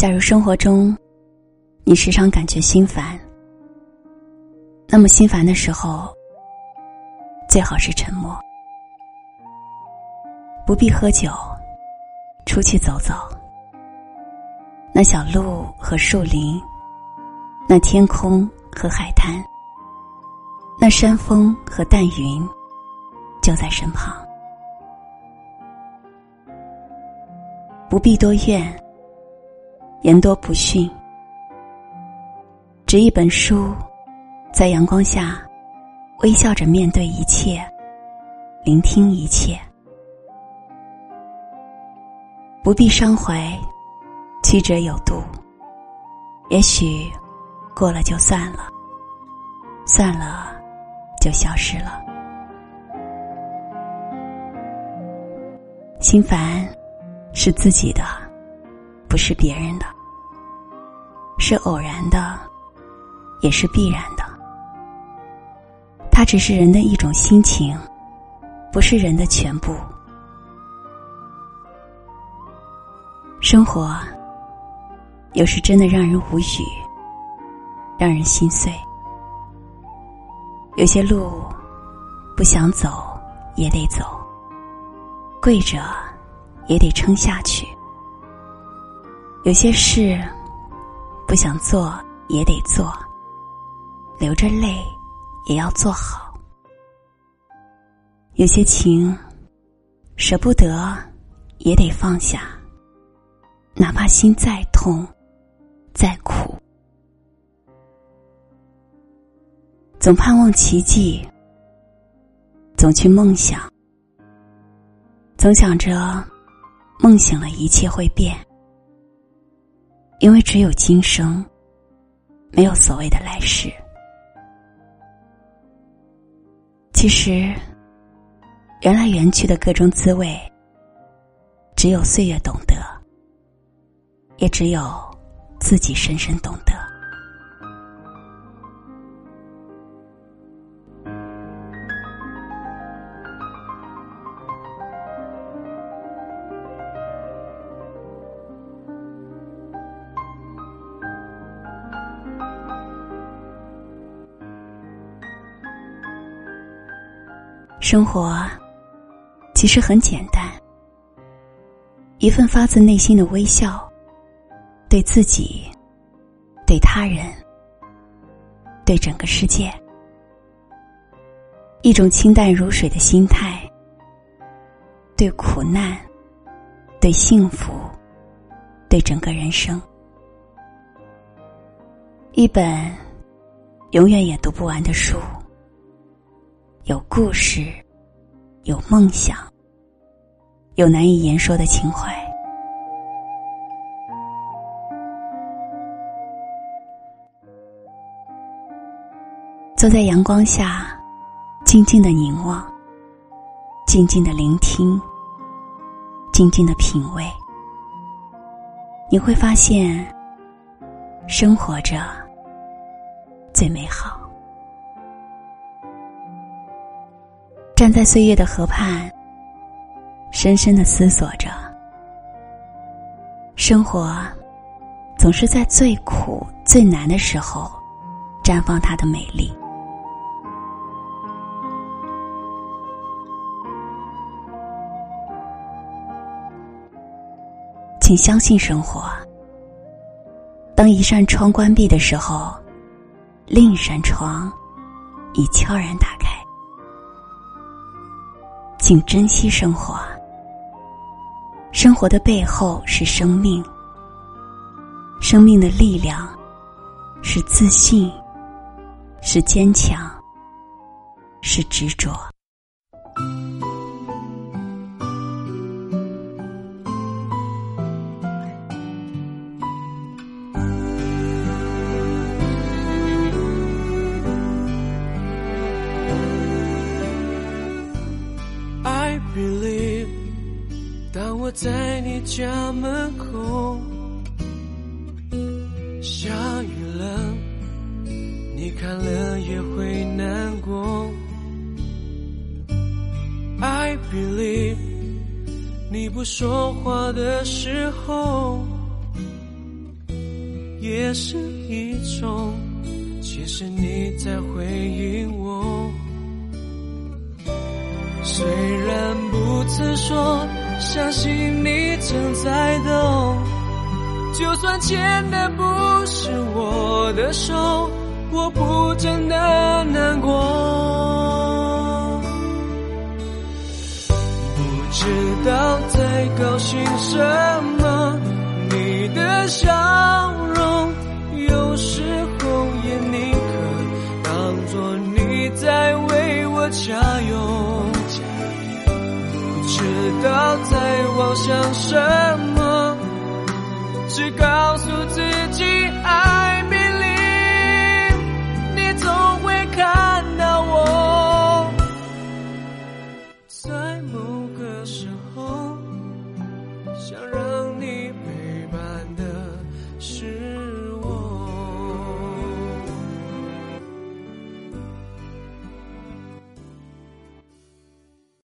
假如生活中，你时常感觉心烦，那么心烦的时候，最好是沉默，不必喝酒，出去走走。那小路和树林，那天空和海滩，那山峰和淡云，就在身旁。不必多怨，言多不逊。执一本书，在阳光下，微笑着面对一切，聆听一切。不必伤怀，曲折有度。也许过了就算了，算了就消失了。心烦。是自己的，不是别人的；是偶然的，也是必然的。它只是人的一种心情，不是人的全部。生活有时真的让人无语，让人心碎。有些路不想走也得走，跪着。也得撑下去。有些事不想做也得做，流着泪也要做好。有些情舍不得也得放下，哪怕心再痛再苦。总盼望奇迹，总去梦想，总想着。梦醒了，一切会变，因为只有今生，没有所谓的来世。其实，缘来缘去的各种滋味，只有岁月懂得，也只有自己深深懂得。生活其实很简单，一份发自内心的微笑，对自己、对他人、对整个世界，一种清淡如水的心态，对苦难、对幸福、对整个人生，一本永远也读不完的书。有故事，有梦想，有难以言说的情怀。坐在阳光下，静静的凝望，静静的聆听，静静的品味，你会发现，生活着最美好。站在岁月的河畔，深深的思索着。生活总是在最苦、最难的时候，绽放它的美丽。请相信生活。当一扇窗关闭的时候，另一扇窗已悄然打开。请珍惜生活。生活的背后是生命，生命的力量是自信，是坚强，是执着。在你家门口，下雨了，你看了也会难过。I believe，你不说话的时候，也是一种，其实你在回应我。虽然不曾说，相信你正在懂。就算牵的不是我的手，我不真的难过。不知道在高兴什么，你的笑容有时候也宁可当作你在为我加油。到底在妄想什么。只告诉自己爱美丽，你总会看到我，在某个时候，想让。